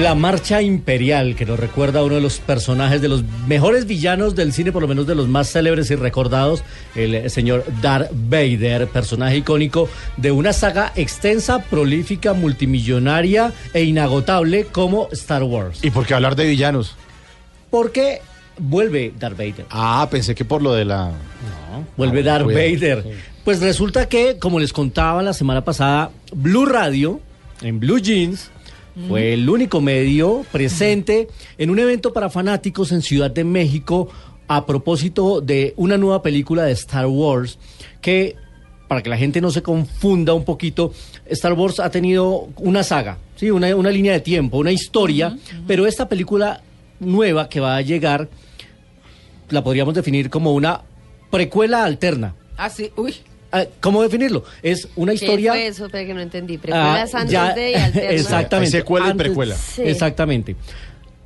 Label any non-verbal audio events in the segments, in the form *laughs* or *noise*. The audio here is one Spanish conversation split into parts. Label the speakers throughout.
Speaker 1: La Marcha Imperial, que nos recuerda a uno de los personajes de los mejores villanos del cine, por lo menos de los más célebres y recordados, el señor Darth Vader, personaje icónico de una saga extensa, prolífica, multimillonaria e inagotable como Star Wars.
Speaker 2: ¿Y por qué hablar de villanos?
Speaker 1: Porque vuelve Darth Vader.
Speaker 2: Ah, pensé que por lo de la...
Speaker 1: No, vuelve
Speaker 2: Ah,
Speaker 1: Darth
Speaker 2: cuidado.
Speaker 1: Vader. Pues resulta que, como les contaba la semana pasada, Blue Radio, en Blue Jeans, fue el único medio presente en un evento para fanáticos en Ciudad de México a propósito de una nueva película de Star Wars que, para que la gente no se confunda un poquito, Star Wars ha tenido una saga, ¿sí? una, una línea de tiempo, una historia, pero esta película nueva que va a llegar la podríamos definir como una precuela alterna.
Speaker 3: Ah, sí, uy.
Speaker 1: Ah, ¿Cómo definirlo? Es una historia...
Speaker 3: ¿Qué fue eso? Que no entendí.
Speaker 1: Ah,
Speaker 3: Precuelas antes
Speaker 1: ya-
Speaker 3: de y alternas.
Speaker 1: Exactamente.
Speaker 2: Hay secuela y
Speaker 1: Antes-
Speaker 2: precuela.
Speaker 3: Sí.
Speaker 1: Exactamente.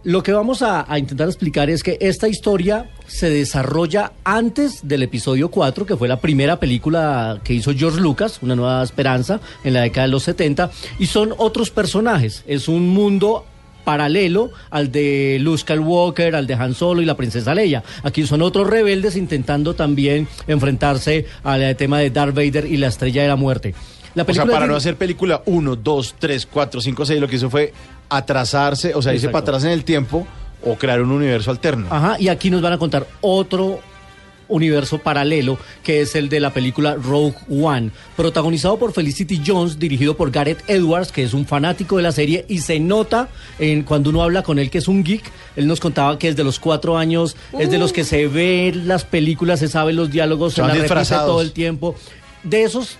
Speaker 1: Lo que vamos a, a intentar explicar es que esta historia se desarrolla antes del episodio 4, que fue la primera película que hizo George Lucas, Una Nueva Esperanza, en la década de los 70, y son otros personajes. Es un mundo paralelo al de Luke Skywalker, al de Han Solo y la princesa Leia. Aquí son otros rebeldes intentando también enfrentarse al eh, tema de Darth Vader y la Estrella de la Muerte. La
Speaker 2: O sea,
Speaker 1: película
Speaker 2: para no hacer película 1, 2, 3, 4, 5, 6, lo que hizo fue atrasarse, o sea, irse para atrás en el tiempo o crear un universo alterno.
Speaker 1: Ajá, y aquí nos van a contar otro universo paralelo que es el de la película Rogue One, protagonizado por Felicity Jones, dirigido por Gareth Edwards, que es un fanático de la serie y se nota en cuando uno habla con él que es un geek. Él nos contaba que desde los cuatro años es de los que se ve las películas, se sabe los diálogos, se las repite todo el tiempo. De esos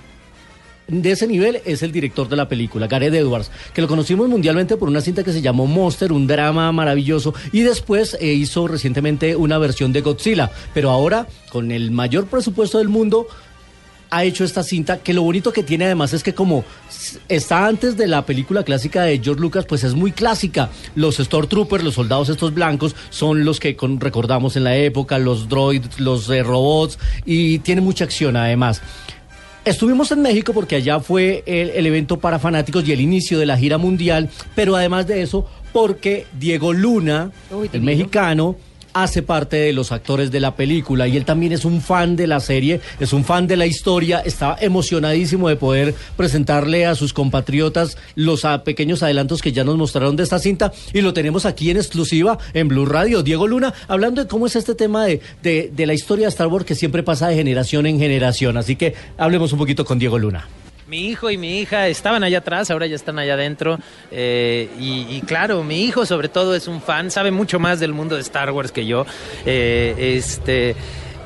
Speaker 1: de ese nivel es el director de la película, Gareth Edwards, que lo conocimos mundialmente por una cinta que se llamó Monster, un drama maravilloso, y después eh, hizo recientemente una versión de Godzilla, pero ahora con el mayor presupuesto del mundo ha hecho esta cinta que lo bonito que tiene además es que como está antes de la película clásica de George Lucas, pues es muy clásica. Los Stormtroopers, los soldados estos blancos, son los que recordamos en la época, los droids, los eh, robots, y tiene mucha acción además. Estuvimos en México porque allá fue el, el evento para fanáticos y el inicio de la gira mundial, pero además de eso, porque Diego Luna,
Speaker 3: Uy,
Speaker 1: el
Speaker 3: divino.
Speaker 1: mexicano, hace parte de los actores de la película y él también es un fan de la serie, es un fan de la historia, estaba emocionadísimo de poder presentarle a sus compatriotas los ah, pequeños adelantos que ya nos mostraron de esta cinta y lo tenemos aquí en exclusiva en Blue Radio. Diego Luna, hablando de cómo es este tema de, de, de la historia de Star Wars que siempre pasa de generación en generación, así que hablemos un poquito con Diego Luna.
Speaker 4: Mi hijo y mi hija estaban allá atrás, ahora ya están allá adentro. eh, y, claro, mi hijo sobre todo es un fan, sabe mucho más del mundo de Star Wars que yo. eh, este.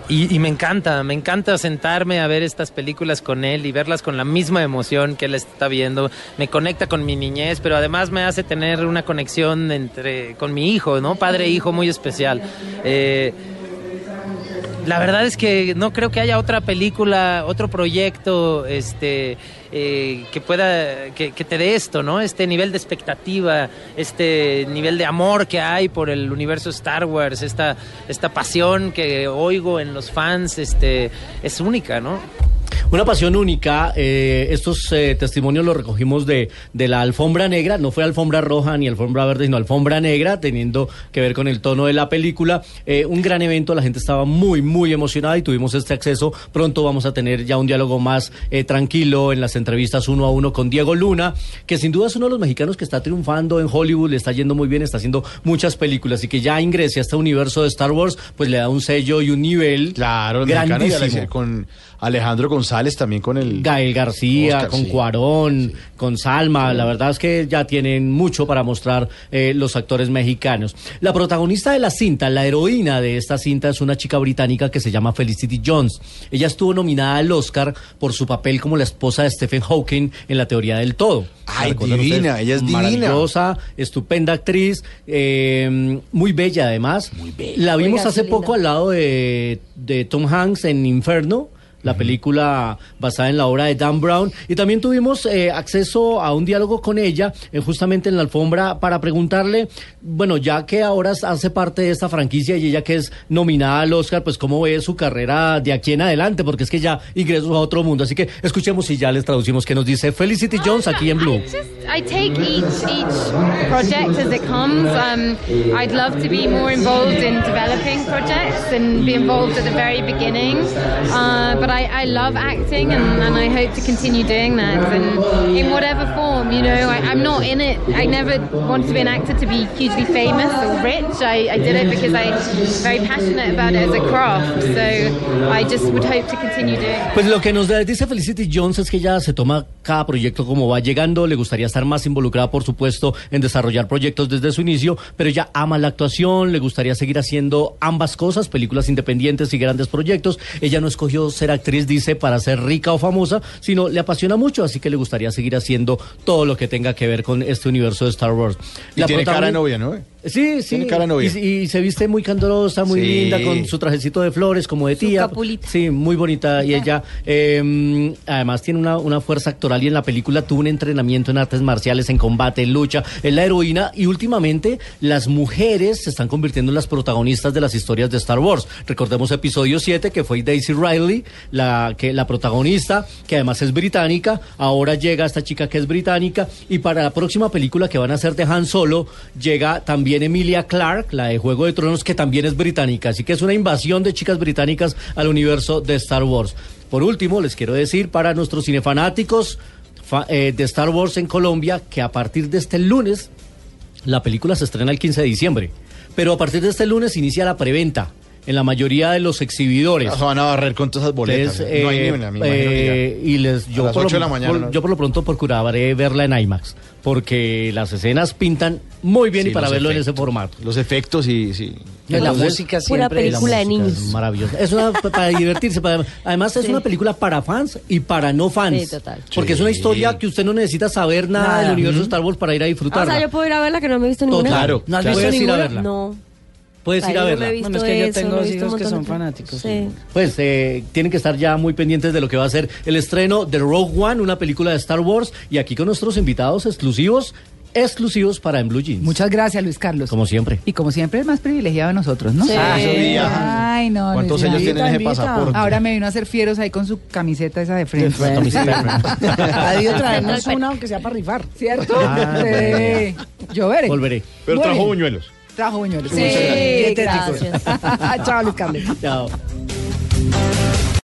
Speaker 4: Y, y me encanta, me encanta sentarme a ver estas películas con él y verlas con la misma emoción que él está viendo. Me conecta con mi niñez, pero además me hace tener una conexión entre con mi hijo, ¿no? Padre e hijo muy especial. Eh, la verdad es que no creo que haya otra película, otro proyecto, este, eh, que pueda, que, que te dé esto, ¿no? Este nivel de expectativa, este nivel de amor que hay por el universo Star Wars, esta, esta pasión que oigo en los fans, este, es única, ¿no?
Speaker 1: Una pasión única. eh, estos eh, testimonios los recogimos de, de la alfombra negra. No fue alfombra roja ni alfombra verde, sino alfombra negra, teniendo que ver con el tono de la película. Eh, un gran evento. La gente estaba muy, muy emocionada y tuvimos este acceso. Pronto vamos a tener ya un diálogo más eh, tranquilo en las entrevistas uno a uno con Diego Luna, que sin duda es uno de los mexicanos que está triunfando en Hollywood, le está yendo muy bien, está haciendo muchas películas y que ya ingrese a este universo de Star Wars, pues le da un sello y un nivel
Speaker 2: Claro,
Speaker 1: grandísimo.
Speaker 2: Con Alejandro González también con el...
Speaker 1: Gael García,
Speaker 2: Oscar,
Speaker 1: con
Speaker 2: sí.
Speaker 1: Cuarón, con Salma, la verdad es que ya tienen mucho para mostrar eh, los actores mexicanos. La protagonista de la cinta, la heroína de esta cinta es una chica británica que se llama Felicity Jones. Ella estuvo nominada al Oscar por su papel como la esposa de Stephen Hawking en La teoría del todo.
Speaker 2: Ay,
Speaker 1: ¿Recuerdan
Speaker 2: divina,
Speaker 1: ustedes?
Speaker 2: ella es divina.
Speaker 1: Maravillosa, estupenda actriz, eh, muy bella además. La vimos
Speaker 3: Oiga,
Speaker 1: hace poco al lado de, de Tom Hanks en Inferno. La película basada en la obra de Dan Brown. Y también tuvimos eh, acceso a un diálogo con ella, eh, justamente en la alfombra, para preguntarle, bueno, ya que ahora hace parte de esta franquicia y ella que es nominada al Oscar, pues cómo ve su carrera de aquí en adelante, porque es que ya ingresó a otro mundo. Así que escuchemos y ya les traducimos qué nos dice Felicity Jones aquí en Blue.
Speaker 3: I take each each project as it comes. Um, I'd love to be more involved in developing projects and be involved at the very beginning. Uh, but I, I love acting and, and I hope to continue doing that and. You know, I, I'm not in it. I never wanted to be an actor to be hugely famous or rich. I, I did it because I'm very passionate about it as a craft. So I just would hope to continue doing.
Speaker 1: Pues lo que nos dice Felicity Jones es que ella se toma cada proyecto como va llegando, le gustaría estar más involucrada, por supuesto, en desarrollar proyectos desde su inicio, pero ella ama la actuación, le gustaría seguir haciendo ambas cosas, películas independientes y grandes proyectos. Ella no escogió ser actriz, dice, para ser rica o famosa, sino le apasiona mucho, así que le gustaría seguir haciendo todo lo que tenga que ver con este universo de Star Wars.
Speaker 2: Y tiene cara de novia, ¿no?
Speaker 1: Sí, sí.
Speaker 2: Tiene cara de novia.
Speaker 1: Y, y se viste muy candorosa, muy
Speaker 2: Sí.
Speaker 1: linda, con su trajecito de flores, como de tía.
Speaker 5: capulita.
Speaker 1: Sí, muy bonita. Y ella, eh, además, tiene una, una fuerza actoral y en la película tuvo un entrenamiento en artes marciales, en combate, en lucha. Es la heroína y últimamente las mujeres se están convirtiendo en las protagonistas de las historias de Star Wars. Recordemos episodio 7, que fue Daisy Riley, la, que, la protagonista, que además es británica. Ahora llega esta chica que es británica. Y para la próxima película que van a hacer de Han Solo, llega también Emilia Clarke, la de Juego de Tronos, que también es británica. Así que es una invasión de chicas británicas al universo de Star Wars. Por último, les quiero decir para nuestros cinefanáticos fa- eh, de Star Wars en Colombia que a partir de este lunes la película se estrena el 15 de diciembre. Pero a partir de este lunes inicia la preventa en la mayoría de los exhibidores.
Speaker 2: Se van a barrer con todas esas boletas.
Speaker 1: Entonces,
Speaker 2: no hay
Speaker 1: eh,
Speaker 2: ni una, me que
Speaker 1: eh, y les, yo,
Speaker 2: las
Speaker 1: por lo,
Speaker 2: 8 de la mañana,
Speaker 1: por-
Speaker 2: ¿no?
Speaker 1: yo por lo pronto procuraré verla en IMAX, porque las escenas pintan muy bien
Speaker 2: Sí,
Speaker 1: y para verlo en
Speaker 2: efectos.
Speaker 1: ese formato.
Speaker 2: Los efectos y sí.
Speaker 5: la
Speaker 1: Entonces,
Speaker 5: música
Speaker 6: pura
Speaker 5: siempre es-
Speaker 6: película de niños.
Speaker 1: Es maravillosa. Es una *laughs* pa- para divertirse. para- además, es
Speaker 6: Sí.
Speaker 1: una película para fans y para no fans.
Speaker 6: Sí, total.
Speaker 1: Porque es una historia que usted no necesita saber nada,
Speaker 5: Nada.
Speaker 1: del universo de Star Wars para ir a
Speaker 6: Ah, o
Speaker 1: disfrutarla.
Speaker 6: sea, yo puedo ir a verla que no me he visto ninguna.
Speaker 1: Claro,
Speaker 5: ¿No has
Speaker 1: claro.
Speaker 5: visto
Speaker 1: ir a
Speaker 5: ninguna?
Speaker 1: verla.
Speaker 6: No.
Speaker 1: Puedes ir a
Speaker 6: no
Speaker 1: verla.
Speaker 5: Bueno, es que yo
Speaker 6: eso,
Speaker 5: tengo
Speaker 6: no
Speaker 5: hijos que son
Speaker 6: de-
Speaker 5: fanáticos,
Speaker 6: Sí.
Speaker 1: Pues eh, tienen que estar ya muy pendientes de lo que va a ser el estreno de Rogue One, una película de Star Wars, y aquí con nuestros invitados exclusivos, exclusivos para En Blue Jeans.
Speaker 7: Muchas gracias, Luis Carlos.
Speaker 1: Como siempre.
Speaker 7: Y como siempre, el más privilegiado de nosotros, ¿no?
Speaker 6: Sí.
Speaker 2: Ah, eso día.
Speaker 7: Ay, no.
Speaker 2: ¿Cuántos
Speaker 7: Luis,
Speaker 2: años
Speaker 7: invita,
Speaker 2: tienen ese
Speaker 7: invita.
Speaker 2: pasaporte?
Speaker 7: Ahora me vino a hacer fieros ahí con su camiseta esa de frente.
Speaker 5: Ha debido traernos una aunque sea para rifar.
Speaker 7: ¿Cierto?
Speaker 1: Ah,
Speaker 7: sí. Yo veré.
Speaker 1: Volveré.
Speaker 2: Pero
Speaker 7: Muy
Speaker 2: trajo
Speaker 7: bien.
Speaker 2: buñuelos.
Speaker 7: Trajo buñuelos.
Speaker 6: Sí, gracias. *laughs*
Speaker 5: Chao, Luis Carlos.
Speaker 1: Chao.